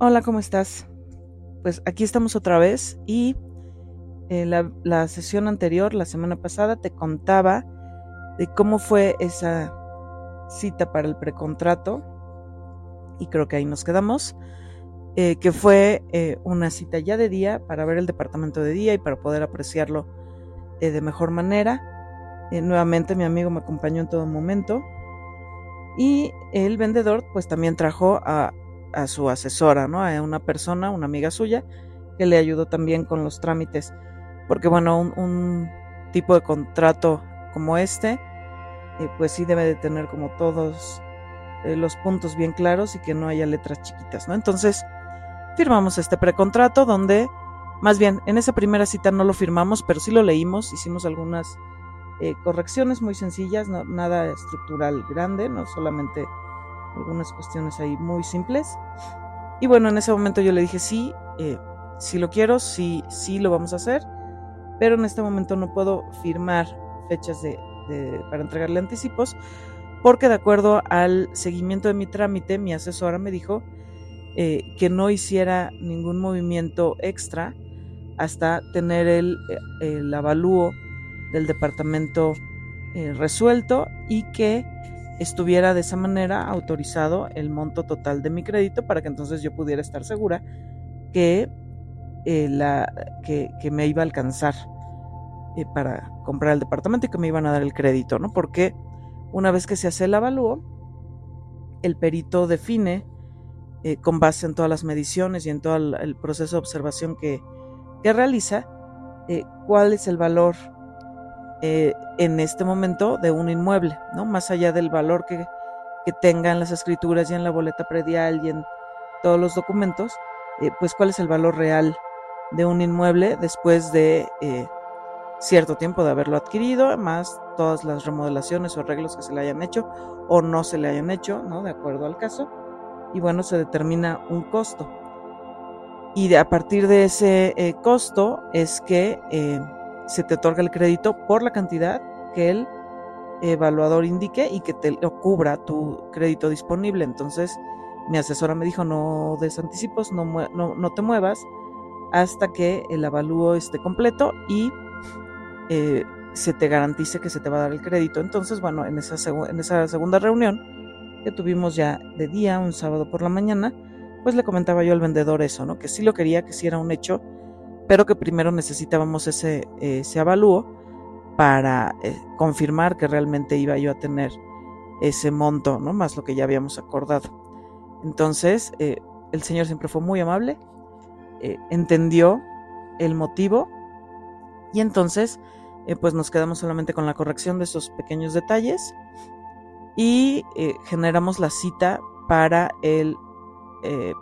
Hola, ¿cómo estás? Pues aquí estamos otra vez y eh, la, la, sesión anterior, la semana pasada, te contaba de cómo fue esa cita para el precontrato y creo que ahí nos quedamos, eh, que fue eh, una cita ya de día para ver el departamento de día y para poder apreciarlo de mejor manera. nuevamente mi amigo me acompañó en todo momento y el vendedor pues también trajo a a su asesora, ¿no? A una persona, una amiga suya, que le ayudó también con los trámites. Porque bueno, un, tipo de contrato como este, eh, pues sí debe de tener como todos eh, los puntos bien claros y que no haya letras chiquitas, ¿no? Entonces, firmamos este precontrato donde, más bien, en esa primera cita no lo firmamos, pero sí lo leímos, hicimos algunas eh, correcciones muy sencillas, nada estructural grande, no solamente algunas cuestiones ahí muy simples. Y bueno, en ese momento yo le dije, sí, eh, si lo quiero, sí, sí lo vamos a hacer, pero en este momento no puedo firmar fechas de, para entregarle anticipos, porque de acuerdo al seguimiento de mi trámite, mi asesora me dijo eh, que no hiciera ningún movimiento extra hasta tener el, el avalúo del departamento eh, resuelto y que estuviera de esa manera autorizado el monto total de mi crédito para que entonces yo pudiera estar segura que, eh, la, que, me iba a alcanzar eh, para comprar el departamento y que me iban a dar el crédito, ¿no? Porque una vez que se hace el avalúo, el perito define, eh, con base en todas las mediciones y en todo el, proceso de observación que, que realiza, cuál es el valor eh, en este momento de un inmueble, ¿no? Más allá del valor que, que tenga en las escrituras y en la boleta predial y en todos los documentos, eh, pues cuál es el valor real de un inmueble después de eh, cierto tiempo de haberlo adquirido, más todas las remodelaciones o arreglos que se le hayan hecho o no se le hayan hecho, ¿no? De acuerdo al caso. Y bueno, se determina un costo. Y a partir de ese costo es que se te otorga el crédito por la cantidad que el evaluador indique y que te cubra tu crédito disponible. Entonces, mi asesora me dijo, no des anticipos, no, no, te muevas hasta que el avalúo esté completo y eh, se te garantice que se te va a dar el crédito. Entonces, bueno, en esa, en esa segunda reunión que tuvimos ya de día, un sábado por la mañana, pues le comentaba yo al vendedor eso, ¿no? Que sí lo quería, que sí era un hecho, pero que primero necesitábamos ese, ese avalúo para eh, confirmar que realmente iba yo a tener ese monto, ¿no? Más lo que ya habíamos acordado. Entonces, eh, el señor siempre fue muy amable, eh, entendió el motivo y entonces, pues nos quedamos solamente con la corrección de esos pequeños detalles y generamos la cita para el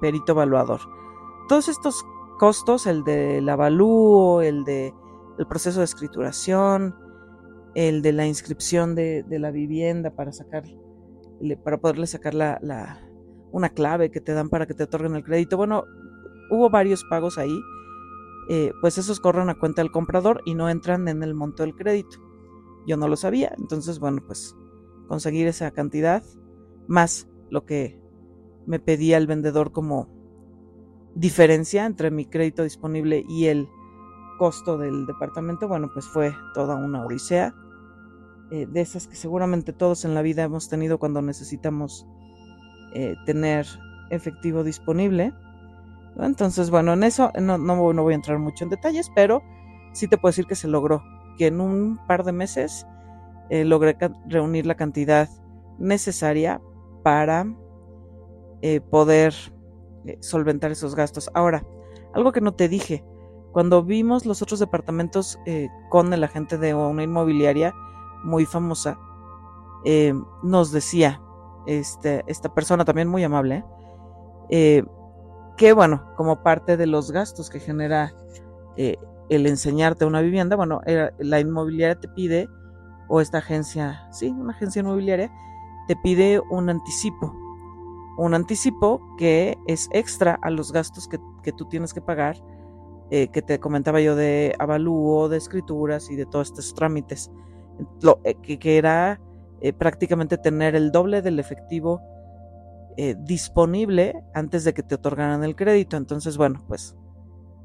perito evaluador. Todos estos costos, el del avalúo, el de el proceso de escrituración, el de la inscripción de, la vivienda para sacar, para poderle sacar la, una clave que te dan para que te otorguen el crédito. Bueno, hubo varios pagos ahí, eh, pues esos corren a cuenta del comprador y no entran en el monto del crédito. Yo no lo sabía, entonces bueno, pues conseguir esa cantidad más lo que me pedía el vendedor como diferencia entre mi crédito disponible y el costo del departamento, bueno, pues fue toda una odisea. Eh, de esas que seguramente todos en la vida hemos tenido cuando necesitamos eh, tener efectivo disponible. Entonces, bueno, en eso no, no, voy a entrar mucho en detalles, pero sí te puedo decir que se logró, que en un par de meses eh, logré reunir la cantidad necesaria para poder eh, solventar esos gastos. Ahora, algo que no te dije, cuando vimos los otros departamentos eh, con el agente de una inmobiliaria muy famosa, eh, nos decía este, esta persona también muy amable, que bueno, como parte de los gastos que genera el enseñarte una vivienda, bueno, la inmobiliaria te pide, o esta agencia, sí, una agencia inmobiliaria, te pide un anticipo un anticipo que es extra a los gastos que, tú tienes que pagar, eh, que te comentaba yo de avalúo, de escrituras y de todos estos trámites, Lo, eh, que, era eh, prácticamente tener el doble del efectivo disponible antes de que te otorgaran el crédito. Entonces, bueno, pues,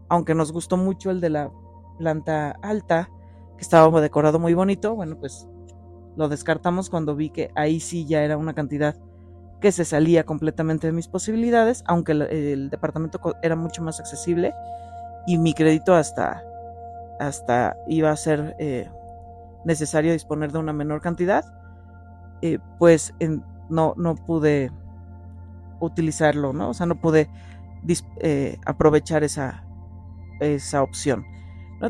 aunque nos gustó mucho el de la planta alta, que estaba decorado muy bonito, bueno, pues lo descartamos cuando vi que ahí sí ya era una cantidad que se salía completamente de mis posibilidades, aunque el, departamento era mucho más accesible y mi crédito hasta, hasta iba a ser eh, necesario disponer de una menor cantidad, eh, pues no, no pude utilizarlo, ¿no? O sea, no pude eh, aprovechar esa, esa opción.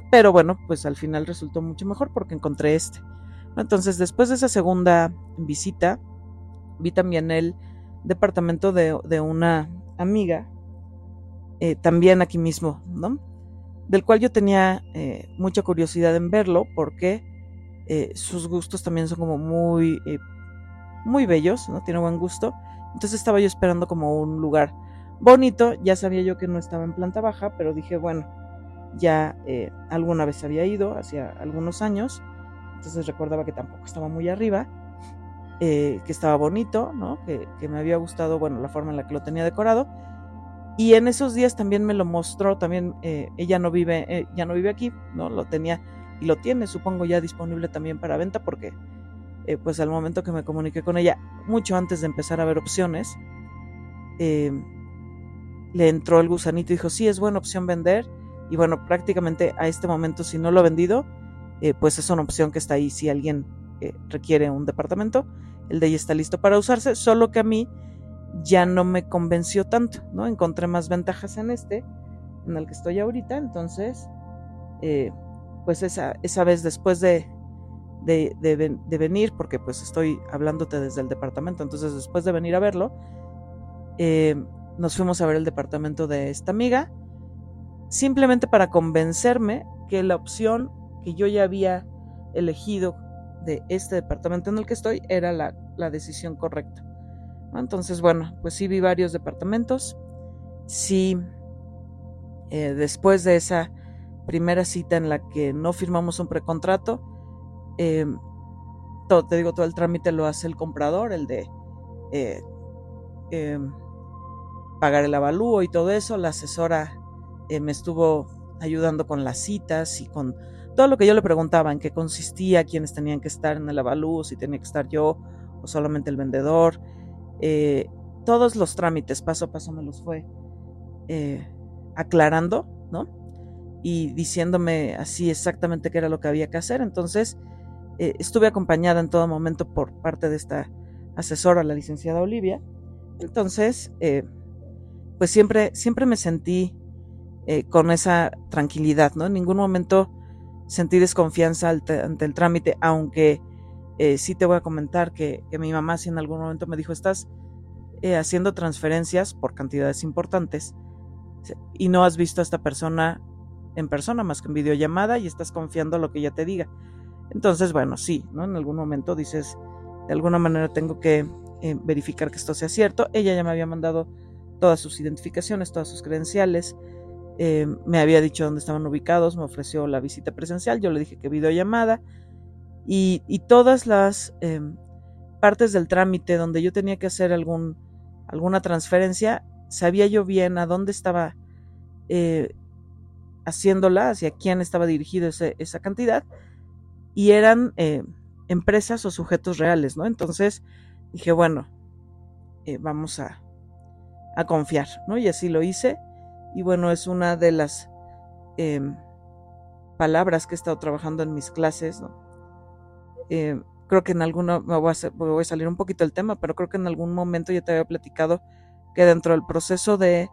Pero bueno, pues al final resultó mucho mejor porque encontré este. Entonces, después de esa segunda visita, vi también el departamento de, una amiga, eh, también aquí mismo, ¿no? Del cual yo tenía eh, mucha curiosidad en verlo porque sus gustos también son como muy, muy bellos, ¿no? Tiene buen gusto. Entonces estaba yo esperando como un lugar bonito, ya sabía yo que no estaba en planta baja, pero dije, bueno, ya eh, alguna vez había ido, hacía algunos años, entonces recordaba que tampoco estaba muy arriba, eh, que estaba bonito, ¿no? Que, me había gustado, bueno, la forma en la que lo tenía decorado. Y en esos días también me lo mostró, también eh, ella no vive, ya no vive aquí, ¿no? Lo tenía y lo tiene, supongo ya disponible también para venta porque eh, pues al momento que me comuniqué con ella, mucho antes de empezar a ver opciones, eh, le entró el gusanito y dijo, sí, es buena opción vender. Y bueno, prácticamente a este momento, si no lo he vendido, eh, pues es una opción que está ahí si alguien requiere un departamento. El de ella está listo para usarse, solo que a mí ya no me convenció tanto, ¿no? Encontré más ventajas en este, en el que estoy ahorita. Entonces, pues esa, esa vez después de de, venir, porque pues estoy hablándote desde el departamento, entonces después de venir a verlo, eh, nos fuimos a ver el departamento de esta amiga, simplemente para convencerme que la opción que yo ya había elegido de este departamento en el que estoy era la, decisión correcta. Entonces, bueno, pues sí vi varios departamentos, sí, eh, después de esa primera cita en la que no firmamos un precontrato, eh, todo, te digo, todo el trámite lo hace el comprador, el de eh, pagar el avalúo y todo eso. La asesora me estuvo ayudando con las citas y con todo lo que yo le preguntaba, en qué consistía, quiénes tenían que estar en el avalúo, si tenía que estar yo o solamente el vendedor. todos los trámites paso a paso me los fue aclarando, ¿no? Y diciéndome así exactamente qué era lo que había que hacer. Entonces, eh, estuve acompañada en todo momento por parte de esta asesora, la licenciada Olivia. Entonces, eh, pues siempre, siempre me sentí eh, con esa tranquilidad, ¿no? En ningún momento sentí desconfianza ante, el trámite, aunque sí te voy a comentar que, mi mamá sí en algún momento me dijo, estás haciendo transferencias por cantidades importantes y no has visto a esta persona en persona más que en videollamada y estás confiando lo que ella te diga. Entonces, bueno, sí, ¿no? En algún momento dices, de alguna manera tengo que eh, verificar que esto sea cierto. Ella ya me había mandado todas sus identificaciones, todas sus credenciales, eh, me había dicho dónde estaban ubicados, me ofreció la visita presencial, yo le dije que videollamada y, y todas las em, partes del trámite donde yo tenía que hacer alguna transferencia, sabía yo bien a dónde estaba eh, haciéndola, hacia quién estaba dirigido esa cantidad y eran eh, empresas o sujetos reales, ¿no? Entonces dije, bueno, eh, vamos a, a, confiar, ¿no? Y así lo hice. Y bueno, es una de las em, palabras que he estado trabajando en mis clases. Eh, creo que en alguno, me voy, a salir un poquito del tema, pero creo que en algún momento ya te había platicado que dentro del proceso de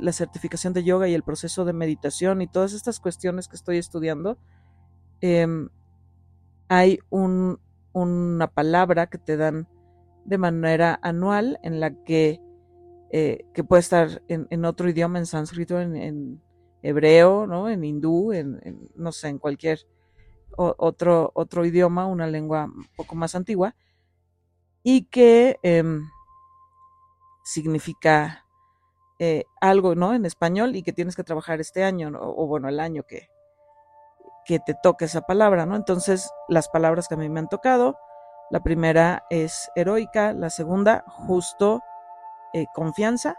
la certificación de yoga y el proceso de meditación y todas estas cuestiones que estoy estudiando, eh, hay un, una palabra que te dan de manera anual en la que, eh, que puede estar en, otro idioma, en sánscrito, en, hebreo, ¿no? en hindú, en, no sé, en cualquier otro, otro idioma, una lengua un poco más antigua, y que em, significa eh, algo ¿no? en español y que tienes que trabajar este año, o bueno, el año que, que te toque esa palabra, ¿no? Entonces, las palabras que a mí me han tocado, la primera es heroica, la segunda, justo, eh, confianza,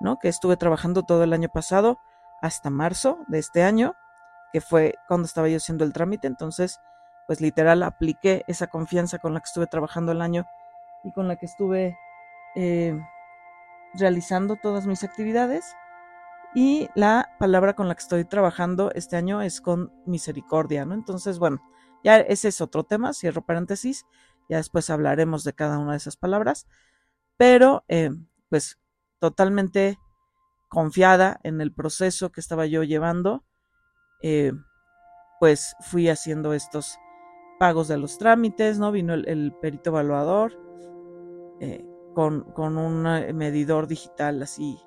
¿no? Que estuve trabajando todo el año pasado hasta marzo de este año, que fue cuando estaba yo haciendo el trámite. Entonces, pues literal apliqué esa confianza con la que estuve trabajando el año y con la que estuve eh, realizando todas mis actividades. Y la palabra con la que estoy trabajando este año es con misericordia, ¿no? Entonces, bueno, ya ese es otro tema, cierro paréntesis, ya después hablaremos de cada una de esas palabras, pero eh, pues totalmente confiada en el proceso que estaba yo llevando, eh, pues fui haciendo estos pagos de los trámites, ¿no? Vino el, perito evaluador eh, con, con, un medidor digital así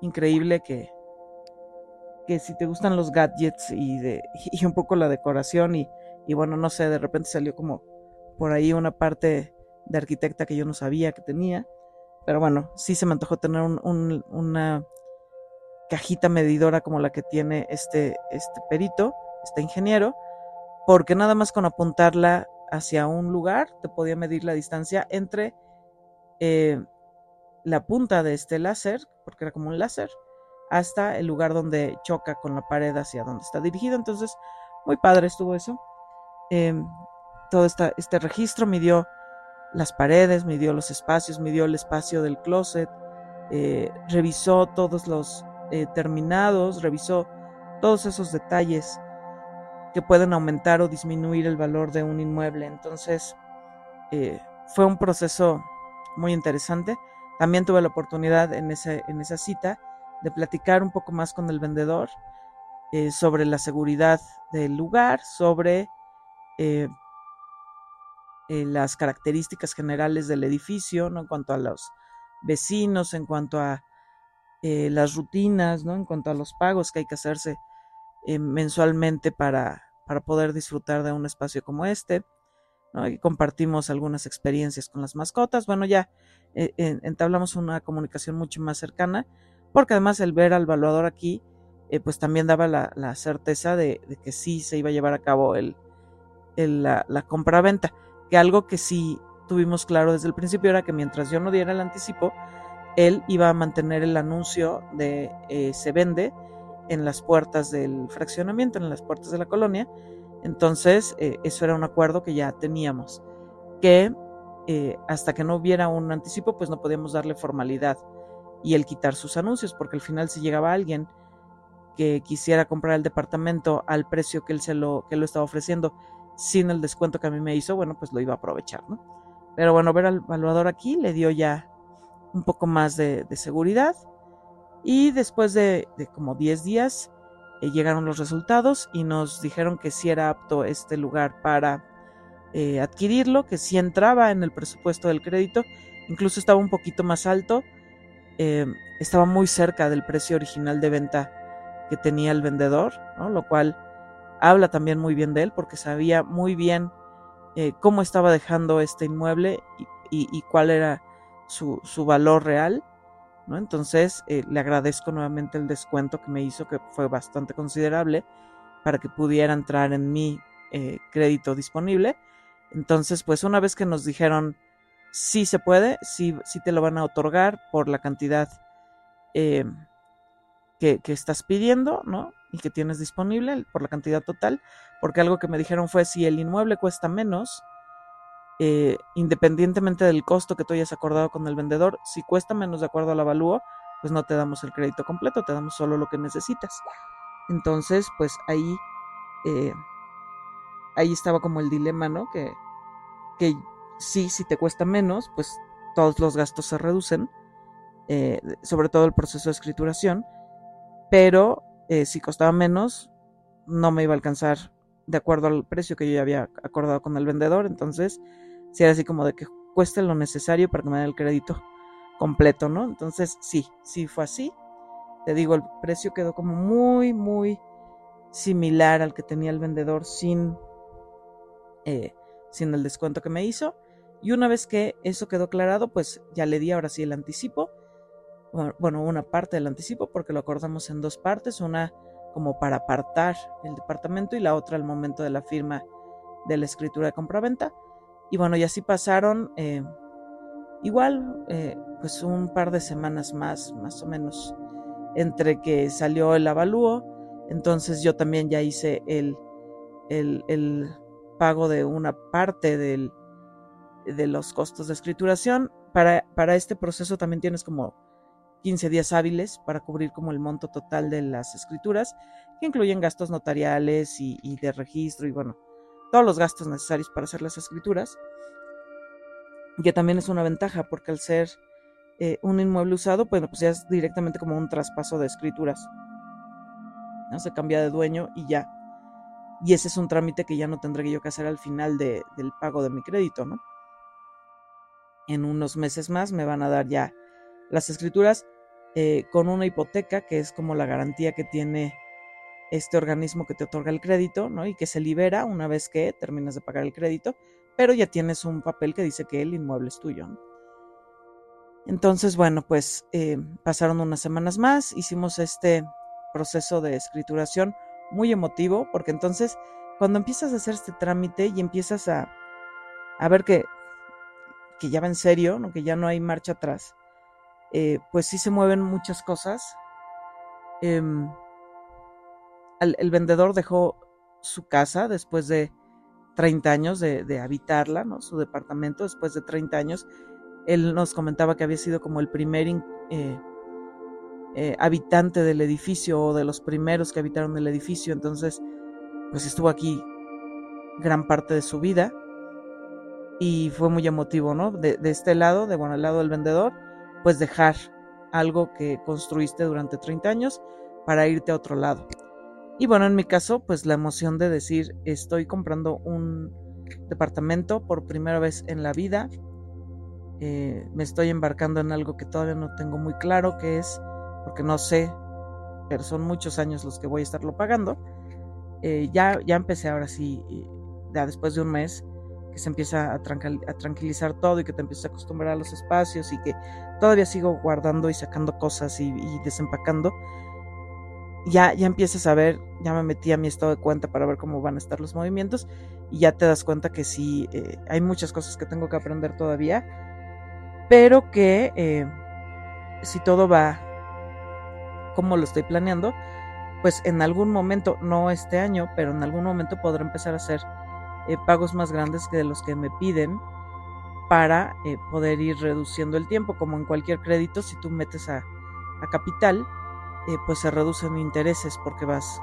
increíble que, que si te gustan los gadgets y, de, y un poco la decoración y, y bueno, no sé, de repente salió como por ahí una parte de arquitecta que yo no sabía que tenía. Pero bueno, sí se me antojó tener una cajita medidora como la que tiene este, este perito, este ingeniero, porque nada más con apuntarla hacia un lugar te podía medir la distancia entre eh, la punta de este láser, porque era como un láser, hasta el lugar donde choca con la pared hacia donde está dirigido. Entonces, muy padre estuvo eso. Em, todo este registro midió las paredes, midió los espacios, midió el espacio del closet, eh, revisó todos los eh, terminados, revisó todos esos detalles que pueden aumentar o disminuir el valor de un inmueble. Entonces, eh, fue un proceso muy interesante. También tuve la oportunidad en, en esa cita de platicar un poco más con el vendedor sobre la seguridad del lugar, sobre eh, las características generales del edificio, ¿no? En cuanto a los vecinos, en cuanto a eh, las rutinas, ¿no? En cuanto a los pagos que hay que hacerse eh, mensualmente para, para poder disfrutar de un espacio como este. ¿no? Y compartimos algunas experiencias con las mascotas. Bueno, ya entablamos una comunicación mucho más cercana, porque además el ver al evaluador aquí, pues también daba la, certeza de, que sí se iba a llevar a cabo el, la, la compra-venta algo que sí tuvimos claro desde el principio era que mientras yo no diera el anticipo, él iba a mantener el anuncio de eh, se vende en las puertas del fraccionamiento, en las puertas de la colonia. Entonces, eh, eso era un acuerdo que ya teníamos, que eh, hasta que no hubiera un anticipo, pues no podíamos darle formalidad y el quitar sus anuncios, porque al final si llegaba alguien que quisiera comprar el departamento al precio que él se lo, que lo estaba ofreciendo sin el descuento que a mí me hizo, bueno, pues lo iba a aprovechar, ¿no? Pero bueno, ver al evaluador aquí le dio ya un poco más de, seguridad. Y después de, como 10 días eh, llegaron los resultados y nos dijeron que sí era apto este lugar para eh, adquirirlo, que sí entraba en el presupuesto del crédito, incluso estaba un poquito más alto, eh, estaba muy cerca del precio original de venta que tenía el vendedor, ¿no? Lo cual habla también muy bien de él porque sabía muy bien eh, cómo estaba dejando este inmueble y, cuál era su, valor real. ¿no? Entonces eh, le agradezco nuevamente el descuento que me hizo, que fue bastante considerable, para que pudiera entrar en mi eh, crédito disponible. Entonces, pues una vez que nos dijeron sí se puede, sí, sí te lo van a otorgar por la cantidad que, estás pidiendo, ¿no? y que tienes disponible por la cantidad total, porque algo que me dijeron fue si el inmueble cuesta menos, eh, independientemente del costo que tú hayas acordado con el vendedor, si cuesta menos de acuerdo al avalúo, pues no te damos el crédito completo, te damos solo lo que necesitas. Entonces, pues ahí, eh, ahí estaba como el dilema, ¿no? Que, que sí, si te cuesta menos, pues todos los gastos se reducen, eh, sobre todo el proceso de escrituración, pero eh, si costaba menos, no me iba a alcanzar de acuerdo al precio que yo ya había acordado con el vendedor. Entonces, si era así como de que cueste lo necesario para que me den el crédito completo, ¿no? Entonces, sí, sí fue así. Te digo, el precio quedó como muy, muy similar al que tenía el vendedor sin, eh, sin el descuento que me hizo. Y una vez que eso quedó aclarado, pues ya le di ahora sí el anticipo bueno, una parte del anticipo porque lo acordamos en dos partes, una como para apartar el departamento y la otra al momento de la firma de la escritura de compraventa. Y bueno, y así pasaron eh, igual eh, pues un par de semanas más, más o menos, entre que salió el avalúo, entonces yo también ya hice el, el, el pago de una parte del, de los costos de escrituración. Para, para este proceso también tienes como 15 días hábiles para cubrir como el monto total de las escrituras, que incluyen gastos notariales y, de registro y bueno, todos los gastos necesarios para hacer las escrituras. Que también es una ventaja porque al ser eh, un inmueble usado, pues, pues ya es directamente como un traspaso de escrituras. ¿no? Se cambia de dueño y ya. Y ese es un trámite que ya no tendré yo que hacer al final de, del pago de mi crédito, ¿no? En unos meses más me van a dar ya las escrituras eh, con una hipoteca, que es como la garantía que tiene este organismo que te otorga el crédito, ¿no? Y que se libera una vez que terminas de pagar el crédito, pero ya tienes un papel que dice que el inmueble es tuyo, ¿no? Entonces, bueno, pues eh, pasaron unas semanas más, hicimos este proceso de escrituración muy emotivo, porque entonces cuando empiezas a hacer este trámite y empiezas a, a ver que, que ya va en serio, ¿no? que ya no hay marcha atrás, eh, pues sí se mueven muchas cosas. Em, el, vendedor dejó su casa después de 30 años de, de habitarla, ¿no? su departamento después de 30 años él nos comentaba que había sido como el primer eh, eh, habitante del edificio o de los primeros que habitaron el edificio, entonces pues estuvo aquí gran parte de su vida y fue muy emotivo, ¿no? De, este lado, de bueno, el lado del vendedor, pues dejar algo que construiste durante 30 años para irte a otro lado. Y bueno, en mi caso, pues la emoción de decir, estoy comprando un departamento por primera vez en la vida, eh, me estoy embarcando en algo que todavía no tengo muy claro qué es, porque no sé, pero son muchos años los que voy a estarlo pagando. Eh, ya, ya empecé ahora sí, ya después de un mes, que se empieza a, tranquilizar todo y que te empiezas a acostumbrar a los espacios y que todavía sigo guardando y sacando cosas y, desempacando. Ya, ya empiezas a ver, ya me metí a mi estado de cuenta para ver cómo van a estar los movimientos y ya te das cuenta que sí, eh, hay muchas cosas que tengo que aprender todavía pero que eh, si todo va como lo estoy planeando, pues en algún momento, no este año, pero en algún momento podré empezar a hacer eh, pagos más grandes que de los que me piden para eh, poder ir reduciendo el tiempo, como en cualquier crédito, si tú metes a, capital, pues se reducen intereses porque vas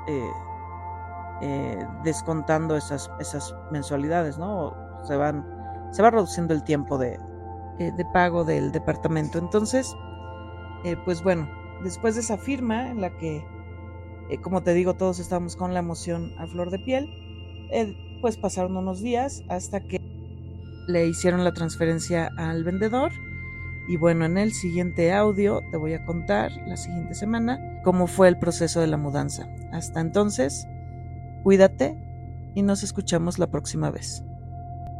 descontando esas, esas mensualidades, ¿no? Se van, se va reduciendo el tiempo de, eh, de pago del departamento. Entonces, eh, pues bueno, después de esa firma en la que, eh, como te digo, todos estábamos con la emoción a flor de piel, pues pasaron unos días hasta que le hicieron la transferencia al vendedor. Y bueno, en el siguiente audio te voy a contar la siguiente semana cómo fue el proceso de la mudanza. Hasta entonces, cuídate y nos escuchamos la próxima vez.